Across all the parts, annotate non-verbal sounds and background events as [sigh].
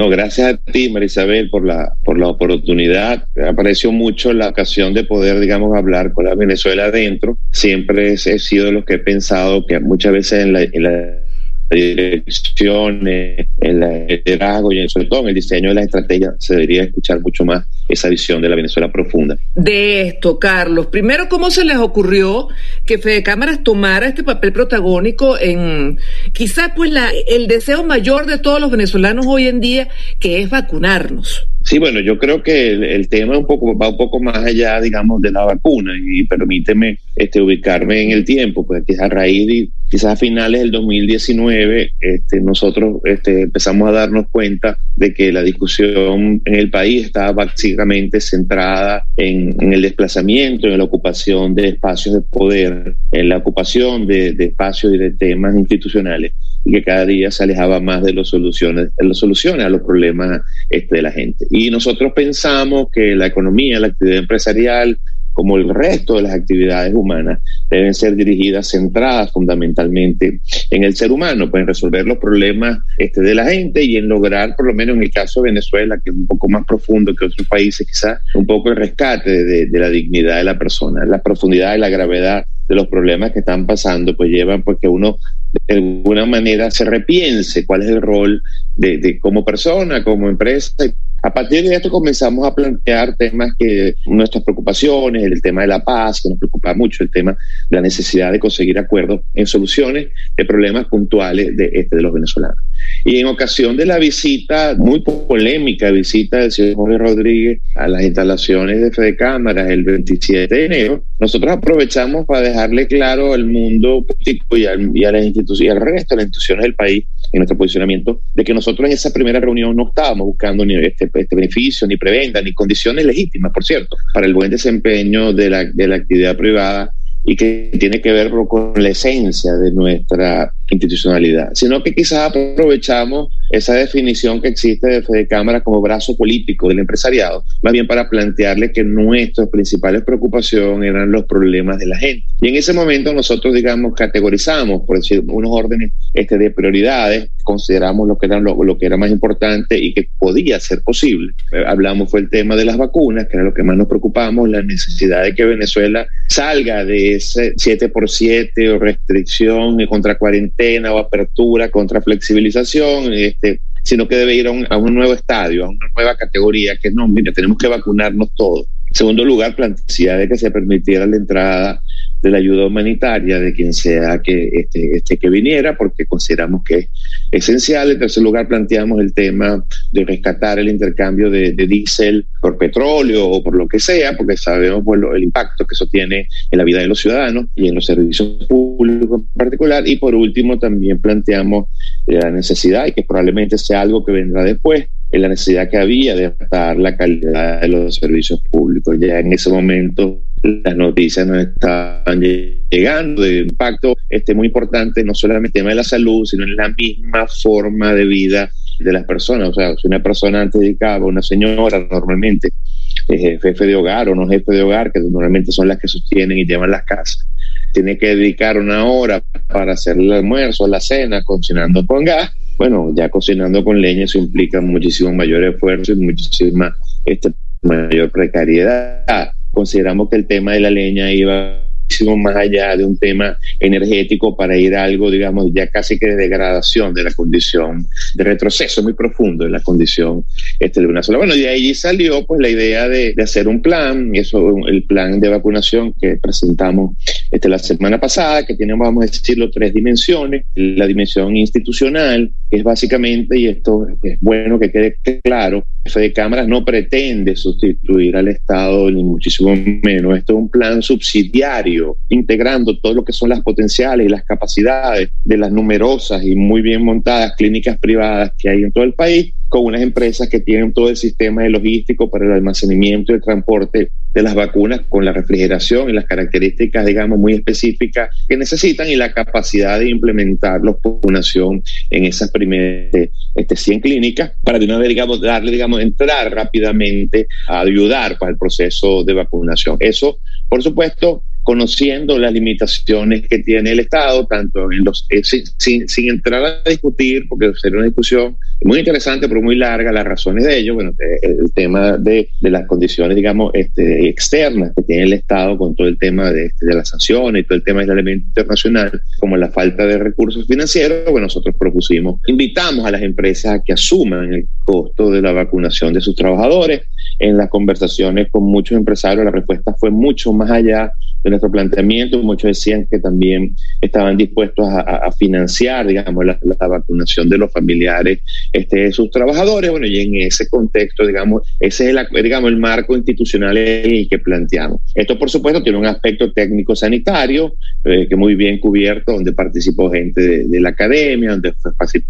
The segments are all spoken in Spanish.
No, gracias a ti, Marisabel, por la, por la oportunidad. Me apareció mucho la ocasión de poder, digamos, hablar con la Venezuela adentro. Siempre he sido de los que he pensado que muchas veces en la dirección, en el liderazgo y sobre todo en el diseño de las estrategias se debería escuchar mucho más esa visión de la Venezuela profunda. De esto, Carlos, primero, ¿cómo se les ocurrió que Fede Cámaras tomara este papel protagónico en quizás pues la, el deseo mayor de todos los venezolanos hoy en día, que es vacunarnos? Sí, bueno, yo creo que el, tema un poco, va un poco más allá, digamos, de la vacuna y permíteme este, ubicarme en el tiempo, pues que a raíz de quizás a finales del 2019 este, nosotros este, empezamos a darnos cuenta de que la discusión en el país estaba básicamente centrada en, el desplazamiento, en la ocupación de espacios de poder, en la ocupación de espacios y de temas institucionales y que cada día se alejaba más de las soluciones, de las soluciones a los problemas este, de la gente. Y nosotros pensamos que la economía, la actividad empresarial, como el resto de las actividades humanas, deben ser dirigidas, centradas fundamentalmente en el ser humano, pues en resolver los problemas este, de la gente y en lograr, por lo menos en el caso de Venezuela, que es un poco más profundo que otros países, quizás un poco el rescate de, de la dignidad de la persona, la profundidad y la gravedad de los problemas que están pasando, pues llevan pues que uno de alguna manera se repiense cuál es el rol de, de como persona, como empresa a partir de esto comenzamos a plantear temas que nuestras preocupaciones, el tema de la paz, que nos preocupa mucho, el tema de la necesidad de conseguir acuerdos en soluciones de problemas puntuales de, este, de los venezolanos. Y en ocasión de la visita, muy polémica visita del señor Jorge Rodríguez a las instalaciones de Fede Cámaras el 27 de enero, nosotros aprovechamos para dejarle claro al mundo político y, y a las instituciones y al resto de las instituciones del país en nuestro posicionamiento de que nosotros en esa primera reunión no estábamos buscando ni este, este beneficio, ni preventa, ni condiciones legítimas, por cierto, para el buen desempeño de la, de la actividad privada y que tiene que ver con la esencia de nuestra institucionalidad, sino que quizás aprovechamos esa definición que existe de Fede Cámara como brazo político del empresariado, más bien para plantearle que nuestras principales preocupaciones eran los problemas de la gente. Y en ese momento nosotros, digamos, categorizamos, por decir, unos órdenes este, de prioridades, consideramos lo que, era lo, lo que era más importante y que podía ser posible. Eh, hablamos fue el tema de las vacunas, que era lo que más nos preocupamos, la necesidad de que Venezuela salga de ese 7 por 7 o restricción contra cuarentena o apertura contra flexibilización, este, sino que debe ir a un, a un nuevo estadio, a una nueva categoría, que no, mira, tenemos que vacunarnos todos. En segundo lugar, plantear de que se permitiera la entrada de la ayuda humanitaria de quien sea que este, este que viniera, porque consideramos que es esencial. En tercer lugar, planteamos el tema de rescatar el intercambio de, de diésel por petróleo o por lo que sea, porque sabemos bueno, el impacto que eso tiene en la vida de los ciudadanos y en los servicios públicos en particular. Y por último, también planteamos la necesidad, y que probablemente sea algo que vendrá después, en la necesidad que había de adaptar la calidad de los servicios públicos. Ya en ese momento las noticias nos estaban llegando de impacto este muy importante, no solamente en el tema de la salud, sino en la misma forma de vida de las personas. O sea, si una persona antes dedicaba, una señora normalmente, eh, jefe de hogar o no jefe de hogar, que normalmente son las que sostienen y llevan las casas, tiene que dedicar una hora para hacer el almuerzo, la cena, cocinando con gas. Bueno, ya cocinando con leña eso implica muchísimo mayor esfuerzo y muchísima este, mayor precariedad consideramos que el tema de la leña iba más allá de un tema energético para ir a algo, digamos, ya casi que de degradación de la condición, de retroceso muy profundo de la condición este, de sola. Bueno, y de ahí salió pues la idea de, de hacer un plan, y eso, el plan de vacunación que presentamos este, la semana pasada, que tiene, vamos a decirlo, tres dimensiones. La dimensión institucional, que es básicamente, y esto es bueno que quede claro, Fede Cámaras no pretende sustituir al Estado, ni muchísimo menos. Esto es un plan subsidiario, integrando todo lo que son las potenciales y las capacidades de las numerosas y muy bien montadas clínicas privadas que hay en todo el país con unas empresas que tienen todo el sistema de logístico para el almacenamiento y el transporte de las vacunas con la refrigeración y las características, digamos, muy específicas que necesitan y la capacidad de implementar la vacunación en esas primeras este, 100 clínicas para de una vez, digamos, darle, digamos, entrar rápidamente a ayudar para el proceso de vacunación. Eso, por supuesto, conociendo las limitaciones que tiene el Estado, tanto en los, eh, sin, sin, entrar a discutir, porque sería una discusión muy interesante, pero muy larga, las razones de ello, bueno, eh, el, tema de, las condiciones, digamos, este, externas que tiene el Estado con todo el tema de, este, de las sanciones y todo el tema del elemento internacional, como la falta de recursos financieros, bueno, nosotros propusimos, invitamos a las empresas a que asuman el costo de la vacunación de sus trabajadores. En las conversaciones con muchos empresarios, la respuesta fue mucho más allá de nuestro planteamiento. Muchos decían que también estaban dispuestos a, financiar, digamos, la, vacunación de los familiares este, de sus trabajadores. Bueno, y en ese contexto, digamos, ese es el, digamos, el marco institucional en el que planteamos. Esto, por supuesto, tiene un aspecto técnico sanitario eh, que muy bien cubierto, donde participó gente de, la academia, donde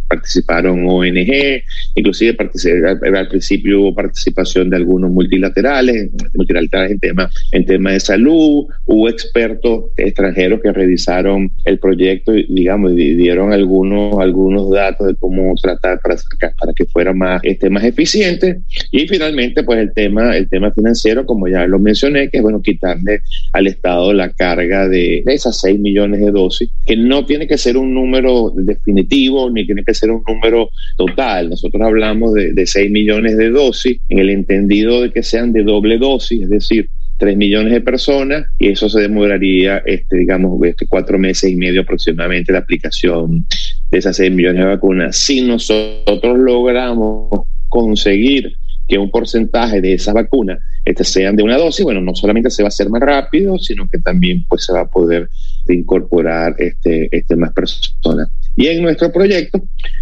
participaron ONG, inclusive al principio hubo participación de algunos multilaterales, multilaterales en temas en tema de salud, expertos extranjeros que revisaron el proyecto y, digamos, dieron algunos, algunos datos de cómo tratar para, para que fuera más, este, más eficiente. Y finalmente, pues el tema, el tema financiero, como ya lo mencioné, que es bueno quitarle al Estado la carga de, esas 6 millones de dosis, que no tiene que ser un número definitivo ni tiene que ser un número total. Nosotros hablamos de, de 6 millones de dosis en el entendido de que sean de doble dosis, es decir, 3 millones de personas y eso se demoraría, este, digamos, este, cuatro meses y medio aproximadamente la aplicación de esas 6 millones de vacunas. Si nosotros logramos conseguir que un porcentaje de esas vacunas este, sean de una dosis, bueno, no solamente se va a hacer más rápido, sino que también pues, se va a poder incorporar este, este, más personas. Y en nuestro proyecto,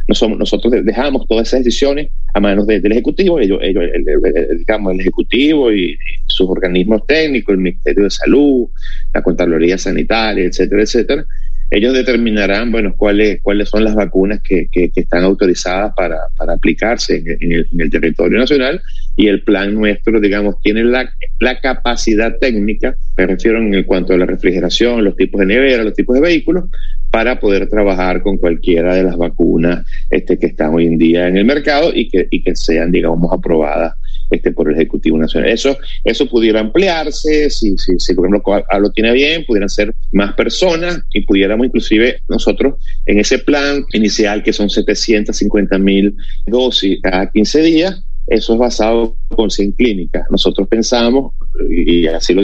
nosotros dejamos todas esas decisiones a manos del Ejecutivo, ellos, ellos el, digamos, el Ejecutivo y, sus organismos técnicos, el Ministerio de Salud, la Contraloría Sanitaria, etcétera, etcétera. Ellos determinarán, bueno, cuáles, cuáles son las vacunas que, que, están autorizadas para, para aplicarse en el, en el, territorio nacional. Y el plan nuestro, digamos, tiene la, la capacidad técnica, me refiero en cuanto a la refrigeración, los tipos de nevera, los tipos de vehículos, para poder trabajar con cualquiera de las vacunas este, que están hoy en día en el mercado y que, y que sean, digamos, aprobadas este, por el Ejecutivo Nacional. Eso, eso pudiera ampliarse, si, si, si por ejemplo lo tiene bien, pudieran ser más personas y pudiéramos inclusive nosotros en ese plan inicial que son 750 mil dosis cada 15 días, eso es basado con 100 clínicas. Nosotros pensamos, y así lo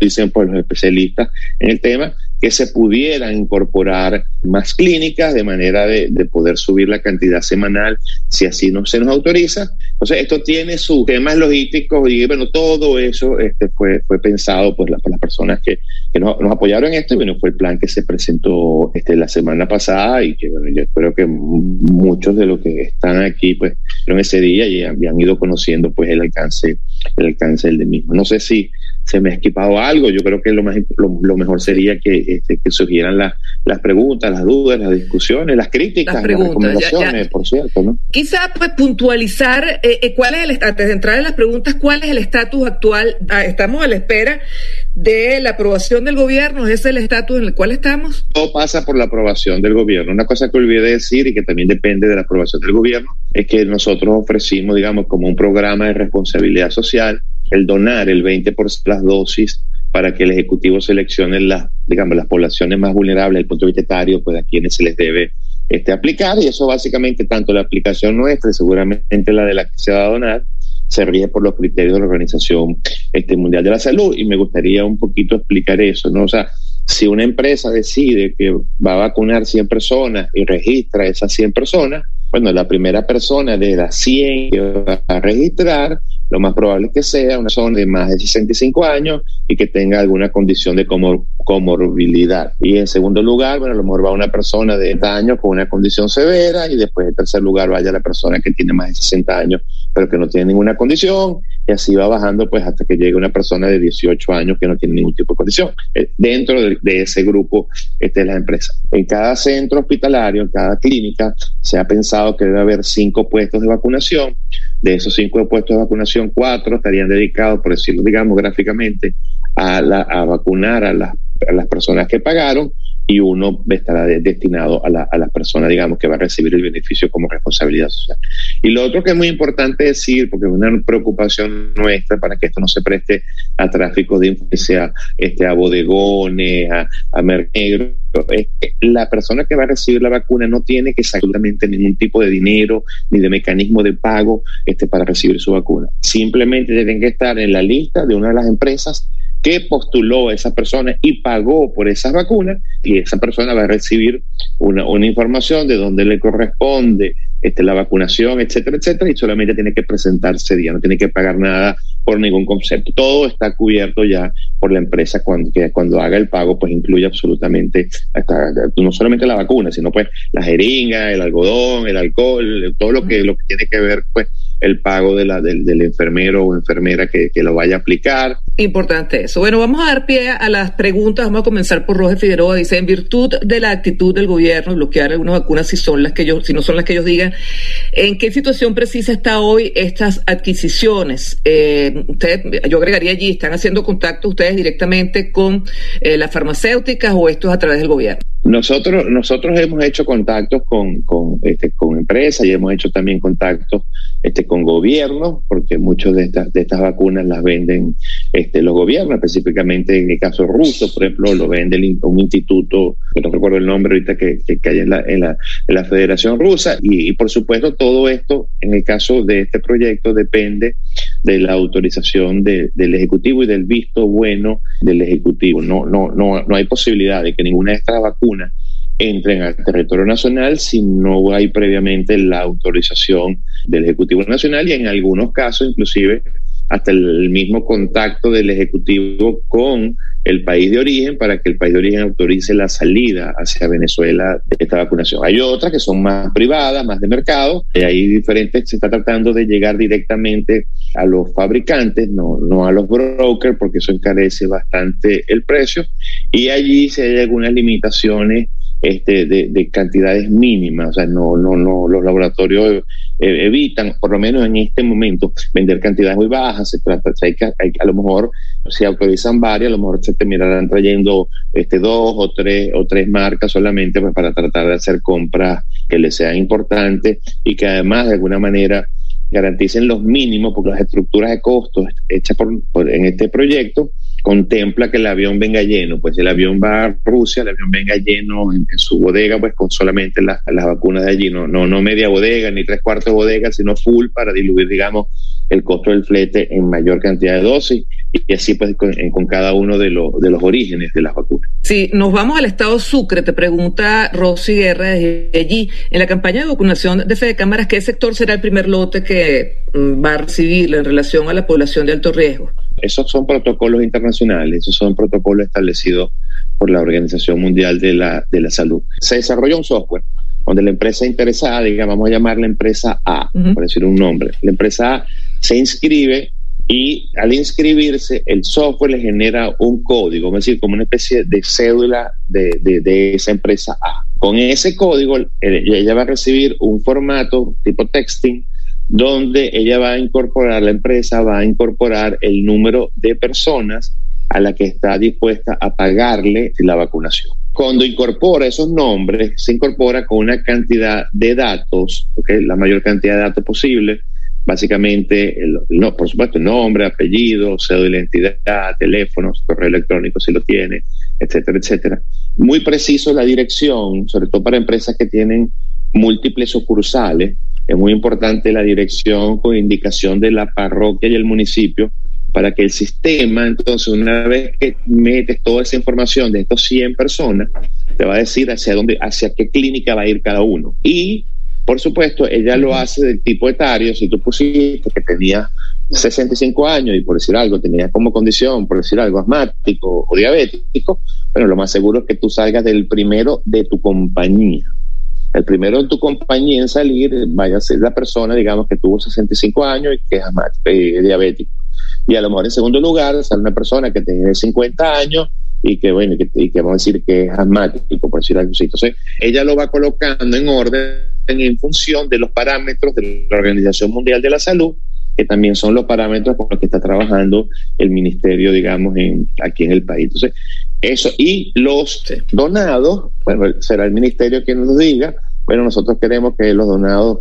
dicen pues, los especialistas en el tema, que se pudieran incorporar más clínicas de manera de, de, poder subir la cantidad semanal si así no se nos autoriza. Entonces, esto tiene sus temas logísticos y bueno, todo eso este, fue, fue pensado por, por las personas que, que nos, nos, apoyaron en esto y bueno, fue el plan que se presentó este, la semana pasada y que bueno, yo espero que muchos de los que están aquí pues en ese día y han, ido conociendo pues el alcance, el alcance del mismo. No sé si se me ha esquipado algo, yo creo que lo, más, lo, mejor sería que, este, que surgieran las, las preguntas, las dudas, las discusiones, las críticas, las, recomendaciones, por cierto. ¿no? Quizá pues puntualizar eh, eh, cuál es el antes de entrar en las preguntas, cuál es el estatus actual. Ah, estamos a la espera de la aprobación del gobierno, ¿es el estatus en el cual estamos? Todo pasa por la aprobación del gobierno. Una cosa que olvidé decir y que también depende de la aprobación del gobierno es que nosotros ofrecimos, digamos, como un programa de responsabilidad social el donar el 20% de las dosis para que el Ejecutivo seleccione las, digamos, las poblaciones más vulnerables desde el punto de vista pues a quienes se les debe este, aplicar. Y eso básicamente, tanto la aplicación nuestra seguramente la de la que se va a donar, se rige por los criterios de la Organización este, Mundial de la Salud. Y me gustaría un poquito explicar eso, ¿no? O sea, si una empresa decide que va a vacunar 100 personas y registra esas 100 personas, bueno, la primera persona de las 100 que va a registrar lo más probable es que sea una persona de más de 65 años y que tenga alguna condición de comor comorbilidad. Y en segundo lugar, bueno, a lo mejor va una persona de 30 años con una condición severa y después en tercer lugar vaya la persona que tiene más de 60 años pero que no tiene ninguna condición y así va bajando pues hasta que llegue una persona de 18 años que no tiene ningún tipo de condición. Eh, dentro de, ese grupo este, la empresa. En cada centro hospitalario, en cada clínica, se ha pensado que debe haber cinco puestos de vacunación. De esos cinco puestos de vacunación, cuatro estarían dedicados, por decirlo digamos gráficamente, a, la, a vacunar a, a las personas que pagaron y uno estará destinado a, la, a las personas, digamos, que va a recibir el beneficio como responsabilidad social. Y lo otro que es muy importante decir, porque es una preocupación nuestra para que esto no se preste a tráfico de influencia, este, a bodegones, a, a es que la persona que va a recibir la vacuna no tiene que absolutamente ningún tipo de dinero ni de mecanismo de pago este, para recibir su vacuna. Simplemente tienen que estar en la lista de una de las empresas que postuló a esa persona y pagó por esas vacunas y esa persona va a recibir una, una información de dónde le corresponde este, la vacunación, etcétera, etcétera, y solamente tiene que presentarse día, no tiene que pagar nada por ningún concepto. Todo está cubierto ya por la empresa cuando, que cuando haga el pago, pues incluye absolutamente hasta, no solamente la vacuna, sino pues la jeringa, el algodón, el alcohol, todo lo que, lo que tiene que ver pues el pago de la, del, del enfermero o enfermera que, que, lo vaya a aplicar. Importante eso. Bueno, vamos a dar pie a las preguntas. Vamos a comenzar por Roger Figueroa. Dice, en virtud de la actitud del gobierno, bloquear algunas vacunas si son las que ellos, si no son las que ellos digan, ¿en qué situación precisa está hoy estas adquisiciones? Eh, usted, yo agregaría allí, ¿están haciendo contacto ustedes directamente con eh, las farmacéuticas o esto es a través del gobierno? Nosotros, nosotros hemos hecho contactos con, con, este, empresas y hemos hecho también contactos este, con gobiernos, porque muchas de estas, de estas vacunas las venden este, los gobiernos, específicamente en el caso ruso, por ejemplo, lo vende un instituto, que no recuerdo el nombre ahorita, que, que, hay en la, en, la, en la Federación Rusa. Y, y, por supuesto, todo esto, en el caso de este proyecto, depende de la autorización de, del Ejecutivo y del visto bueno del Ejecutivo. No, no, no, no hay posibilidad de que ninguna de estas vacunas entren al territorio nacional si no hay previamente la autorización del Ejecutivo Nacional y en algunos casos inclusive hasta el mismo contacto del Ejecutivo con el país de origen para que el país de origen autorice la salida hacia Venezuela de esta vacunación. Hay otras que son más privadas, más de mercado, y hay diferentes, se está tratando de llegar directamente a los fabricantes, no, no a los brokers, porque eso encarece bastante el precio, y allí si hay algunas limitaciones este, de, de, cantidades mínimas. O sea, no, no, no, los laboratorios eh, evitan, por lo menos en este momento, vender cantidades muy bajas. Se trata, hay que, a lo mejor, si autorizan varias, a lo mejor se terminarán trayendo este, dos o tres, o tres marcas solamente pues, para tratar de hacer compras que les sean importantes y que además, de alguna manera, garanticen los mínimos, porque las estructuras de costos hechas por en este proyecto contempla que el avión venga lleno, pues el avión va a Rusia, el avión venga lleno en, su bodega, pues con solamente las, las vacunas de allí, no, no, no media bodega ni tres cuartos de bodega, sino full para diluir, digamos, el costo del flete en mayor cantidad de dosis y así pues con, con cada uno de, lo, de los orígenes de las vacunas. Sí, nos vamos al estado Sucre, te pregunta Rosy Guerra desde allí. En la campaña de vacunación de Fede Cámaras, ¿qué sector será el primer lote que mm, va a recibir en relación a la población de alto riesgo? Esos son protocolos internacionales, esos son protocolos establecidos por la Organización Mundial de la, de la Salud. Se desarrolla un software donde la empresa interesada, digamos, vamos a llamarla empresa A, uh -huh. por decir un nombre. La empresa A se inscribe y al inscribirse el software le genera un código, es decir, como una especie de cédula de, de, de esa empresa A. Con ese código ella va a recibir un formato tipo texting donde ella va a incorporar, la empresa va a incorporar el número de personas a la que está dispuesta a pagarle la vacunación. Cuando incorpora esos nombres, se incorpora con una cantidad de datos, la mayor cantidad de datos posible, básicamente, el, no, por supuesto, nombre, apellido, cédula de identidad, teléfonos, correo electrónico si lo tiene, etcétera, etcétera. Muy preciso la dirección, sobre todo para empresas que tienen múltiples sucursales, es muy importante la dirección con indicación de la parroquia y el municipio para que el sistema, entonces, una vez que metes toda esa información de estos 100 personas, te va a decir hacia dónde, hacia qué clínica va a ir cada uno. Y, por supuesto, ella lo hace del tipo etario. Si tú pusiste que tenía 65 años y por decir algo tenía como condición, por decir algo, asmático o diabético, bueno, lo más seguro es que tú salgas del primero de tu compañía. El primero de tu compañía en salir vaya a ser la persona, digamos, que tuvo 65 años y que es asmático y diabético. Y a lo mejor en segundo lugar sale una persona que tiene 50 años y que, bueno, y que, vamos a decir que es asmático, por decir algo así. Entonces, ella lo va colocando en orden en función de los parámetros de la Organización Mundial de la Salud que también son los parámetros con los que está trabajando el ministerio, digamos, en, aquí en el país. Entonces, eso, y los donados, bueno, será el ministerio quien nos diga, bueno, nosotros queremos que los donados,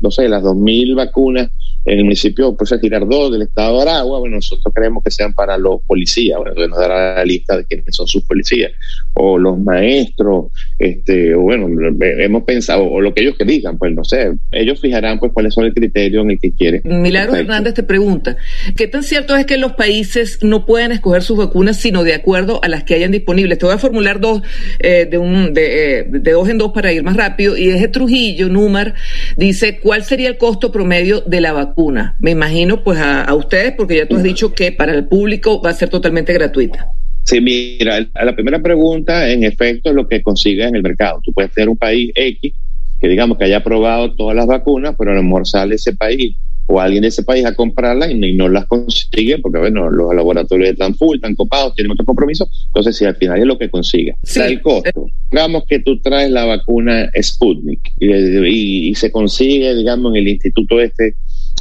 no sé, las 2.000 vacunas en el municipio pues Girardot del estado de Aragua, bueno, nosotros queremos que sean para los policías, bueno, nos dará la lista de quiénes son sus policías, o los maestros, este, o bueno, hemos pensado, o lo que ellos que digan, pues no sé, ellos fijarán pues cuáles son el criterio en el que quieren. Milagro Hernández te pregunta, ¿qué tan cierto es que los países no pueden escoger sus vacunas sino de acuerdo a las que hayan disponibles? Te voy a formular dos, eh, de, un, de, eh, de dos en dos para ir más rápido, y es Trujillo, Númar, dice, ¿cuál sería el costo promedio de la vacuna? Una. Me imagino pues a, ustedes, porque ya tú has dicho que para el público va a ser totalmente gratuita. Sí, mira, a la primera pregunta, en efecto, es lo que consigues en el mercado. Tú puedes tener un país X que digamos que haya aprobado todas las vacunas, pero a lo mejor sale ese país o alguien de ese país a comprarlas y no, las consigue porque, bueno, los laboratorios están full, están copados, tienen otro compromiso. Entonces, si al final es lo que consigue. Sí. el costo. Digamos que tú traes la vacuna Sputnik y, y, se consigue, digamos, en el instituto este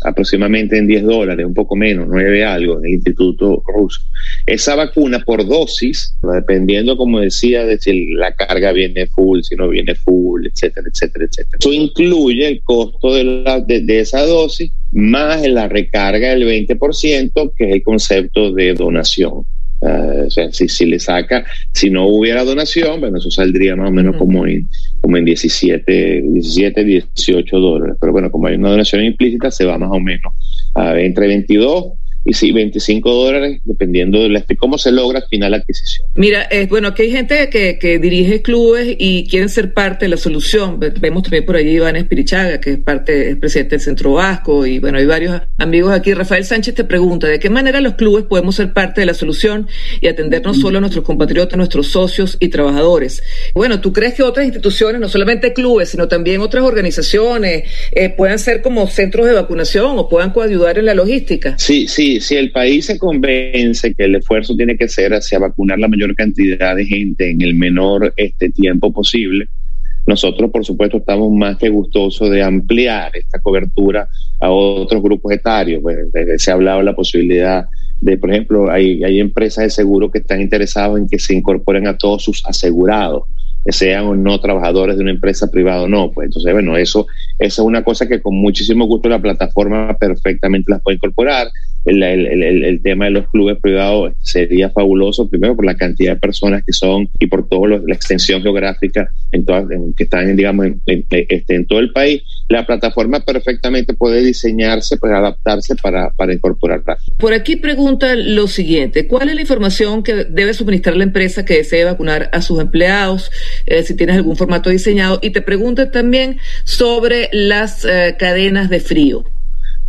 aproximadamente en 10 dólares, un poco menos, 9 algo, en el Instituto Ruso. Esa vacuna por dosis, dependiendo, como decía, de si la carga viene full, si no viene full, etcétera, etcétera, etcétera. Eso incluye el costo de, la, de, esa dosis más la recarga del 20%, que es el concepto de donación. Uh, o sea, si, si le saca, si no hubiera donación, bueno, eso saldría más o menos como en como en 17, 17, 18 dólares. Pero bueno, como hay una donación implícita, se va más o menos a entre 22 y sí, 25 dólares, dependiendo de cómo se logra al final la adquisición. Mira, eh, bueno, aquí hay gente que, que, dirige clubes y quieren ser parte de la solución. Vemos también por allí Iván Espirichaga, que es parte, es presidente del Centro Vasco, y bueno, hay varios amigos aquí. Rafael Sánchez te pregunta, ¿de qué manera los clubes podemos ser parte de la solución y atender no solo a nuestros compatriotas, nuestros socios y trabajadores? Bueno, ¿tú crees que otras instituciones, no solamente clubes, sino también otras organizaciones, eh, puedan ser como centros de vacunación o puedan coayudar en la logística? Sí, sí, si, el país se convence que el esfuerzo tiene que ser hacia vacunar la mayor cantidad de gente en el menor este tiempo posible, nosotros, por supuesto, estamos más que gustosos de ampliar esta cobertura a otros grupos etarios. Pues, se ha hablado la posibilidad de, por ejemplo, hay, hay empresas de seguro que están interesadas en que se incorporen a todos sus asegurados sean o no trabajadores de una empresa privada o no. Pues entonces, bueno, eso, eso es una cosa que con muchísimo gusto la plataforma perfectamente las puede incorporar el, el, el, tema de los clubes privados sería fabuloso, primero por la cantidad de personas que son y por toda la extensión geográfica en todas, que están, digamos, en, este, en, todo el país. La plataforma perfectamente puede diseñarse, puede adaptarse para, para incorporarla. Por aquí pregunta lo siguiente, ¿cuál es la información que debe suministrar la empresa que desee vacunar a sus empleados? Eh, si tienes algún formato diseñado. Y te pregunta también sobre las eh, cadenas de frío.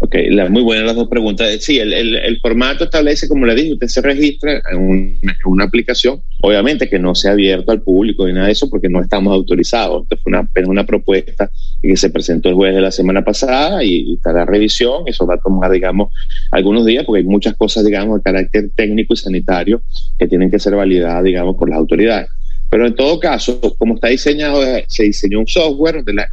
Ok, la, muy buenas las dos preguntas. Sí, el, formato establece, como le dije, usted se registra en, una aplicación, obviamente que no sea abierto al público ni nada de eso porque no estamos autorizados. Esto fue una, una propuesta que se presentó el jueves de la semana pasada y, estará revisión. Eso va a tomar, digamos, algunos días porque hay muchas cosas, digamos, de carácter técnico y sanitario que tienen que ser validadas, digamos, por las autoridades. Pero en todo caso, como está diseñado, eh, se diseñó un software donde,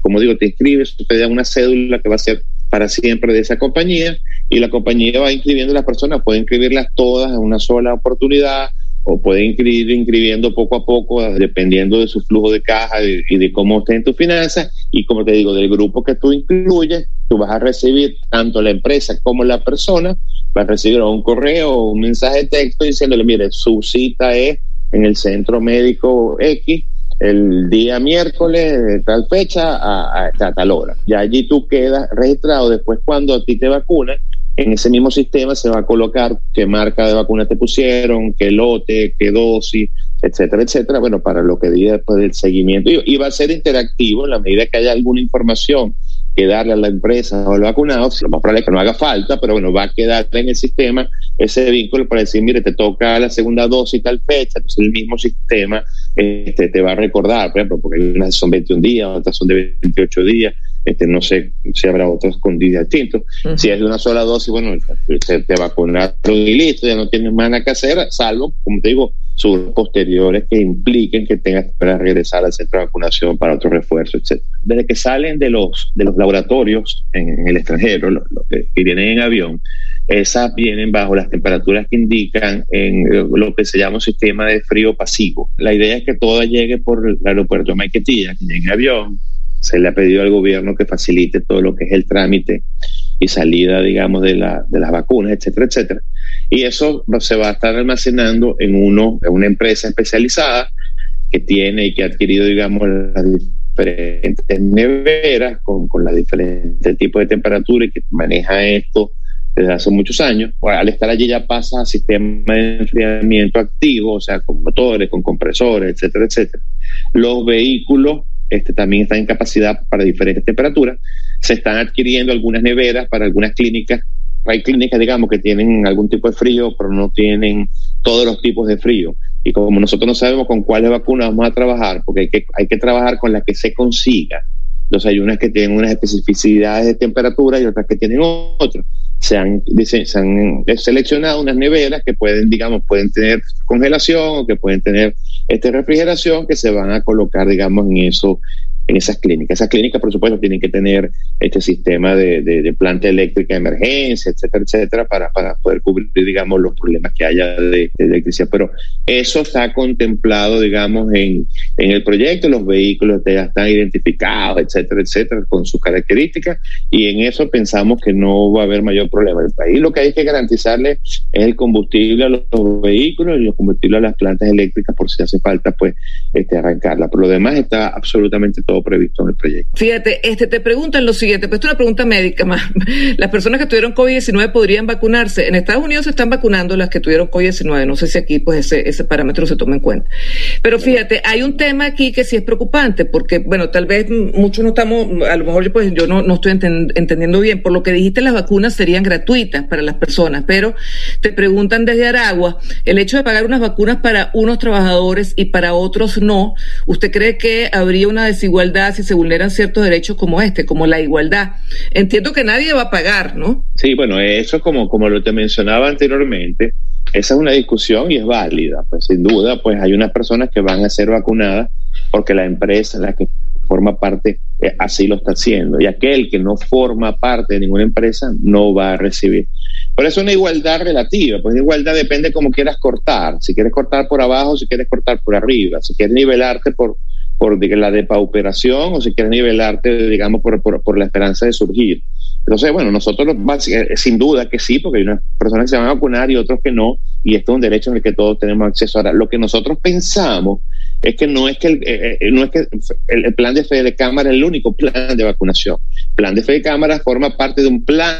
como digo, te inscribes, te da una cédula que va a ser para siempre de esa compañía y la compañía va inscribiendo a las personas, puede inscribirlas todas en una sola oportunidad o puede inscribir inscribiendo poco a poco dependiendo de su flujo de caja y de cómo estén tus finanzas y como te digo, del grupo que tú incluyes, tú vas a recibir tanto la empresa como la persona, vas a recibir un correo o un mensaje de texto diciéndole, mire, su cita es en el centro médico X el día miércoles de tal fecha a, tal hora. Y allí tú quedas registrado. Después, cuando a ti te vacunan, en ese mismo sistema se va a colocar qué marca de vacuna te pusieron, qué lote, qué dosis, etcétera, etcétera. Bueno, para lo que diga después del seguimiento. Y, va a ser interactivo en la medida que haya alguna información que darle a la empresa o al vacunado, lo más probable es que no haga falta, pero bueno, va a quedar en el sistema ese vínculo para decir, mire, te toca la segunda dosis tal fecha, entonces el mismo sistema este, te va a recordar, por ejemplo, porque unas son 21 días, otras son de 28 días, este, no sé si habrá otros con días distintos. Si es de una sola dosis, bueno, te, te vacunaron y listo, ya no tienes más nada que hacer, salvo, como te digo, sus posteriores que impliquen que tengas que regresar al centro de vacunación para otro refuerzo, etc. Desde que salen de los, de los laboratorios en, el extranjero, los, que, vienen en avión, esas vienen bajo las temperaturas que indican en lo que se llama un sistema de frío pasivo. La idea es que todo llegue por el aeropuerto de Maiquetía, que llegue en avión, se le ha pedido al gobierno que facilite todo lo que es el trámite y salida, digamos, de, la, de las vacunas, etcétera, etcétera. Y eso se va a estar almacenando en, uno, en una empresa especializada que tiene y que ha adquirido, digamos, las diferentes neveras con, con las diferentes tipos de temperatura y que maneja esto desde hace muchos años. al estar allí ya pasa a sistema de enfriamiento activo, o sea, con motores, con compresores, etcétera, etcétera. Los vehículos este, también están en capacidad para diferentes temperaturas. Se están adquiriendo algunas neveras para algunas clínicas. Hay clínicas, digamos, que tienen algún tipo de frío, pero no tienen todos los tipos de frío. Y como nosotros no sabemos con cuáles vacunas vamos a trabajar, porque hay que, hay que trabajar con las que se consiga. Entonces hay unas que tienen unas especificidades de temperatura y otras que tienen otras. Se han, se han seleccionado unas neveras que pueden, digamos, pueden tener congelación o que pueden tener este refrigeración que se van a colocar, digamos, en eso, en esas clínicas. Esas clínicas, por supuesto, tienen que tener este sistema de, de, planta eléctrica de emergencia, etcétera, etcétera, para, para poder cubrir, digamos, los problemas que haya de, electricidad. Pero eso está contemplado, digamos, en, en el proyecto, los vehículos ya están identificados, etcétera, etcétera, con sus características, y en eso pensamos que no va a haber mayor problema. El país lo que hay que garantizarle es el combustible a los, vehículos y los combustibles a las plantas eléctricas por si hace falta, pues, este, arrancarla. Por lo demás está absolutamente todo previsto en el proyecto. Fíjate, este, te preguntan lo siguiente, pues es una pregunta médica [laughs] más. Las personas que tuvieron COVID-19 podrían vacunarse. En Estados Unidos se están vacunando las que tuvieron COVID-19. No sé si aquí pues ese, ese parámetro se toma en cuenta. Pero fíjate, hay un tema aquí que sí es preocupante, porque, bueno, tal vez muchos no estamos, a lo mejor pues yo no, no estoy entendiendo bien. Por lo que dijiste, las vacunas serían gratuitas para las personas, pero te preguntan desde Aragua, el hecho de pagar unas vacunas para unos trabajadores y para otros no, ¿usted cree que habría una desigualdad? si se vulneran ciertos derechos como este, como la igualdad. Entiendo que nadie va a pagar, ¿no? Sí, bueno, eso como, como lo te mencionaba anteriormente, esa es una discusión y es válida, pues sin duda, pues hay unas personas que van a ser vacunadas porque la empresa la que forma parte eh, así lo está haciendo y aquel que no forma parte de ninguna empresa no va a recibir. Por eso una igualdad relativa, pues igualdad depende como quieras cortar, si quieres cortar por abajo, si quieres cortar por arriba, si quieres nivelarte por, por la depauperación o si quieres nivelarte, digamos, por, por, la esperanza de surgir. Entonces, bueno, nosotros eh, sin duda que sí, porque hay unas personas que se van a vacunar y otros que no, y esto es un derecho en el que todos tenemos acceso. Ahora, lo que nosotros pensamos es que no es que el, eh, eh, no es que el, plan de fe de cámara es el único plan de vacunación. El plan de fe de cámara forma parte de un plan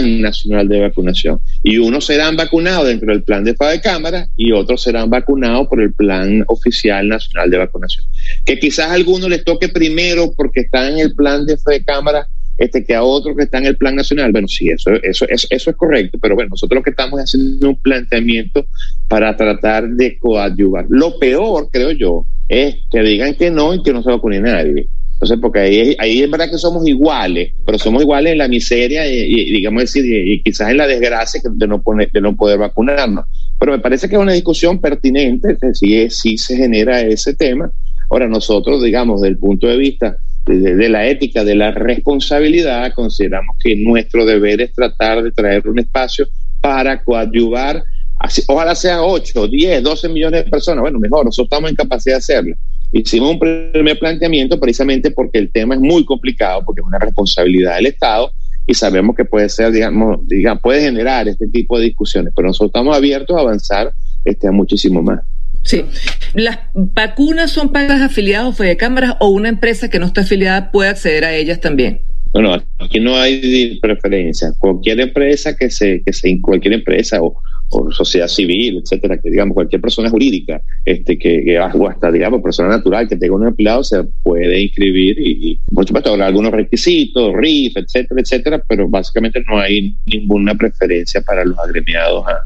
nacional de vacunación. Y unos serán vacunados dentro del plan de de cámara y otros serán vacunados por el plan oficial nacional de vacunación. Que quizás a algunos les toque primero porque están en el plan de de cámara este, que a otros que están en el plan nacional. Bueno, sí, eso, eso, eso, eso es correcto, pero bueno, nosotros lo que estamos haciendo es un planteamiento para tratar de coadyuvar. Lo peor, creo yo, es que digan que no y que no se vacune nadie. Entonces, porque ahí, ahí es verdad que somos iguales, pero somos iguales en la miseria y, digamos decir, y, quizás en la desgracia de no, poner, de no poder vacunarnos. Pero me parece que es una discusión pertinente, si, si se genera ese tema. Ahora, nosotros, digamos, desde el punto de vista de, la ética, de la responsabilidad, consideramos que nuestro deber es tratar de traer un espacio para coadyuvar, ojalá sean 8, 10, 12 millones de personas, bueno, mejor, nosotros estamos en capacidad de hacerlo. Hicimos un primer planteamiento precisamente porque el tema es muy complicado, porque es una responsabilidad del Estado y sabemos que puede ser, digamos, digamos puede generar este tipo de discusiones, pero nosotros estamos abiertos a avanzar este, a muchísimo más. Sí. ¿Las vacunas son para afiliados de cámaras o una empresa que no está afiliada puede acceder a ellas también? No, no, aquí no hay preferencia. Cualquier empresa que se, que se, cualquier empresa o, o sociedad civil, etcétera, que digamos cualquier persona jurídica, este, que, que o hasta digamos persona natural que tenga un empleado se puede inscribir y, y por supuesto habrá algunos requisitos, RIF, etcétera, etcétera, pero básicamente no hay ninguna preferencia para los agremiados a,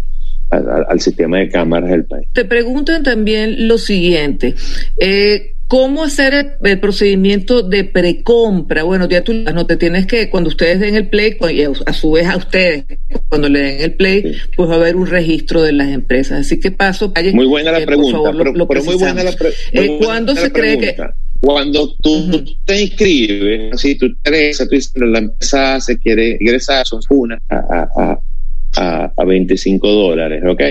al sistema de cámaras del país. Te preguntan también lo siguiente. Eh, ¿Cómo hacer el, el procedimiento de precompra? Bueno, ya tú no te tienes que, cuando ustedes den el play, a, su vez a ustedes, cuando le den el play, Sí. pues va a haber un registro de las empresas. Así que paso, calle, Muy buena la eh, pregunta, favor, lo- pero, lo pero muy buena la, pre- muy Eh, buena ¿Cuándo la se cree que. Cuando tú te inscribes, si tú interesa, tú dices, la empresa se quiere ingresar, son una a, a, a, a, a 25 dólares, ¿ok?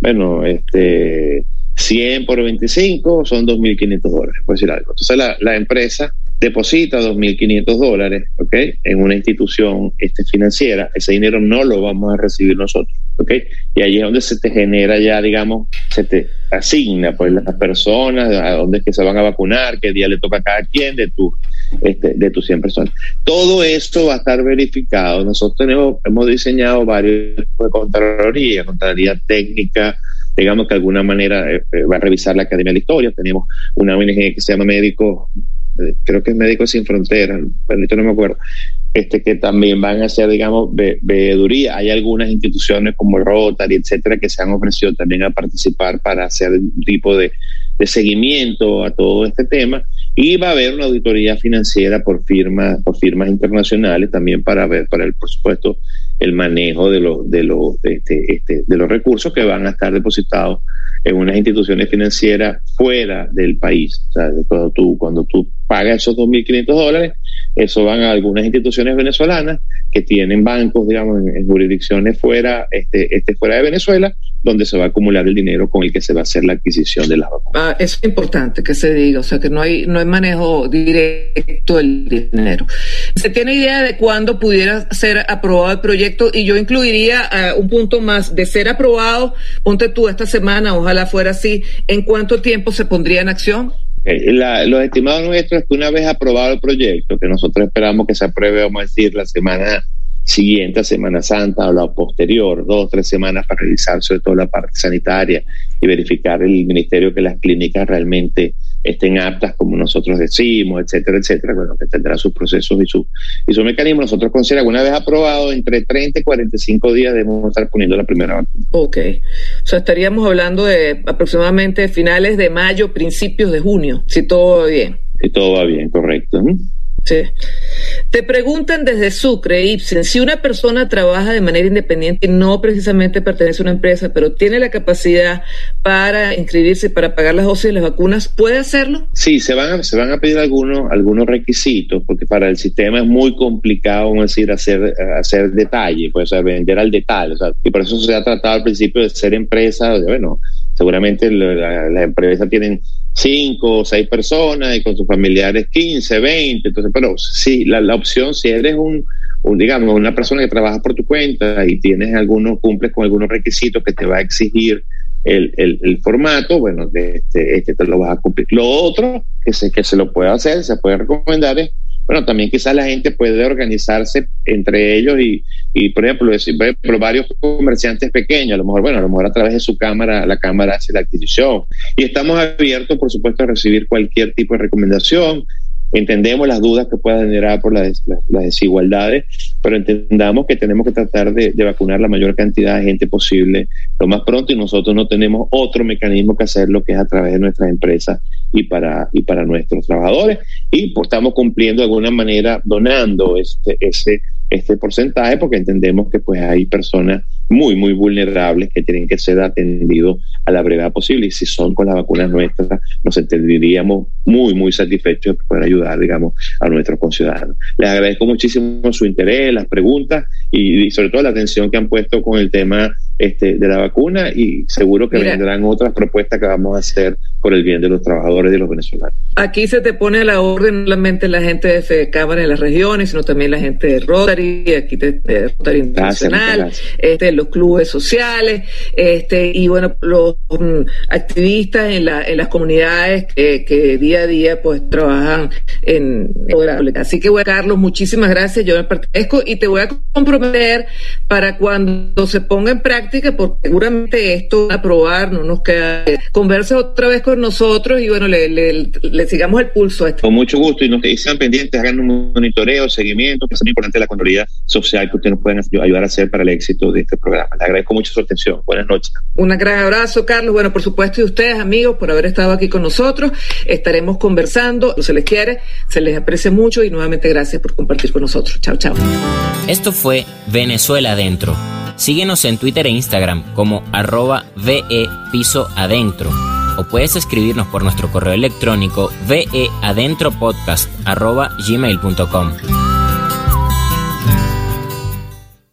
Bueno, este 100 por 25 son 2.500 dólares, por decir algo. Entonces la, la empresa deposita 2.500 dólares, ¿ok? En una institución este, financiera. Ese dinero no lo vamos a recibir nosotros, ¿ok? Y ahí es donde se te genera ya, digamos, se te asigna pues las personas, a dónde es que se van a vacunar, qué día le toca a cada quien de tu, este, de tus 100 personas. Todo esto va a estar verificado. Nosotros tenemos, hemos diseñado varios tipos de contraloría, contraloría técnica, digamos que de alguna manera eh, eh, va a revisar la Academia de la Historia. Tenemos una ONG que se llama Médicos, creo que es Médicos Sin Fronteras, ahorita no me acuerdo, este, que también van a hacer, digamos, ve- veeduría. Hay algunas instituciones como Rotary, etcétera, que se han ofrecido también a participar para hacer un tipo de, de seguimiento a todo este tema. Y va a haber una auditoría financiera por firmas, por firmas internacionales también para ver, para el, por supuesto, el manejo de los, de los, de este, este, de los recursos que van a estar depositados en unas instituciones financieras fuera del país. O sea, cuando tú, cuando tú pagas esos 2.500 dólares, eso van a algunas instituciones venezolanas que tienen bancos, digamos, en, jurisdicciones fuera, este, este, fuera de Venezuela, donde se va a acumular el dinero con el que se va a hacer la adquisición de las vacunas. Ah, es importante que se diga, o sea que no hay, no hay manejo directo del dinero. ¿Se tiene idea de cuándo pudiera ser aprobado el proyecto? Y yo incluiría ah, un punto más, de ser aprobado, ponte tú esta semana, ojalá fuera así, ¿en cuánto tiempo se pondría en acción? La- los estimados nuestros es que una vez aprobado el proyecto, que nosotros esperamos que se apruebe, vamos a decir, la semana siguiente Semana Santa o la posterior, dos o tres semanas para revisar sobre todo la parte sanitaria y verificar el ministerio que las clínicas realmente estén aptas como nosotros decimos, etcétera, etcétera, bueno, que tendrá sus procesos y su, y su mecanismo. Nosotros consideramos, una vez aprobado, entre 30 y 45 días debemos estar poniendo la primera vacuna. Ok, o sea estaríamos hablando de aproximadamente finales de mayo, principios de junio, si todo va bien. Y todo va bien, correcto. ¿no? Sí. Te preguntan desde Sucre, Ibsen, si una persona trabaja de manera independiente y no precisamente pertenece a una empresa, pero tiene la capacidad para inscribirse, para pagar las dosis de las vacunas, ¿puede hacerlo? Sí, se van a, se van a pedir algunos, algunos requisitos, porque para el sistema es muy complicado, vamos a decir, hacer, hacer detalle, pues, vender al detalle. O sea, y por eso se ha tratado al principio de ser empresa, bueno, seguramente la- la- las empresas tienen cinco o seis personas y con sus familiares 15, 20. Entonces, pero sí, la, la opción, si eres un, un, digamos, una persona que trabaja por tu cuenta y tienes algunos, cumples con algunos requisitos que te va a exigir el, el, el formato, bueno, de este, este te lo vas a cumplir. Lo otro que se, que se lo puede hacer, se puede recomendar es, bueno, también quizás la gente puede organizarse entre ellos y, y por ejemplo, decir, por varios comerciantes pequeños, a lo mejor, bueno, a lo mejor a través de su cámara, la cámara hace la adquisición. Y estamos abiertos, por supuesto, a recibir cualquier tipo de recomendación. Entendemos las dudas que pueda generar por las, desigualdades, pero entendamos que tenemos que tratar de, de, vacunar la mayor cantidad de gente posible lo más pronto y nosotros no tenemos otro mecanismo que hacerlo que es a través de nuestras empresas y para, y para nuestros trabajadores. Y pues, estamos cumpliendo de alguna manera donando este, ese, este porcentaje porque entendemos que pues hay personas muy, muy vulnerables que tienen que ser atendidos a la brevedad posible y si son con las vacunas nuestras nos sentiríamos muy, muy satisfechos de poder ayudar, digamos, a nuestros conciudadanos. Les agradezco muchísimo su interés, las preguntas y, y sobre todo la atención que han puesto con el tema este, de la vacuna y seguro que Mira, vendrán otras propuestas que vamos a hacer por el bien de los trabajadores y de los venezolanos. Aquí se te pone a la orden no solamente la gente de Fede Cámara en las regiones, sino también la gente de Rotary Rotary, aquí de, Rotary Internacional, este, los clubes sociales, este, y bueno, los mm, activistas en, la, en las comunidades que, que, día a día pues trabajan en, Así que bueno, Carlos, muchísimas gracias, yo me pertenezco y te voy a comprometer para cuando se ponga en práctica, porque seguramente esto va a probar, no nos queda, conversa otra vez con nosotros y bueno, le, le, sigamos el pulso a esto. Con mucho gusto y, nos, sean pendientes, hagan un monitoreo, seguimiento, que es muy importante la social que ustedes nos pueden ayudar a hacer para el éxito de este programa. Le agradezco mucho su atención. Buenas noches. Un gran abrazo, Carlos. Bueno, por supuesto, y ustedes, amigos, por haber estado aquí con nosotros. Estaremos conversando, se les quiere, se les aprecia mucho y nuevamente gracias por compartir con nosotros. Chao, chao. Esto fue Venezuela Adentro. Síguenos en Twitter e Instagram como arroba VE Piso Adentro o puedes escribirnos por nuestro correo electrónico veadentropodcast arroba gmail.com.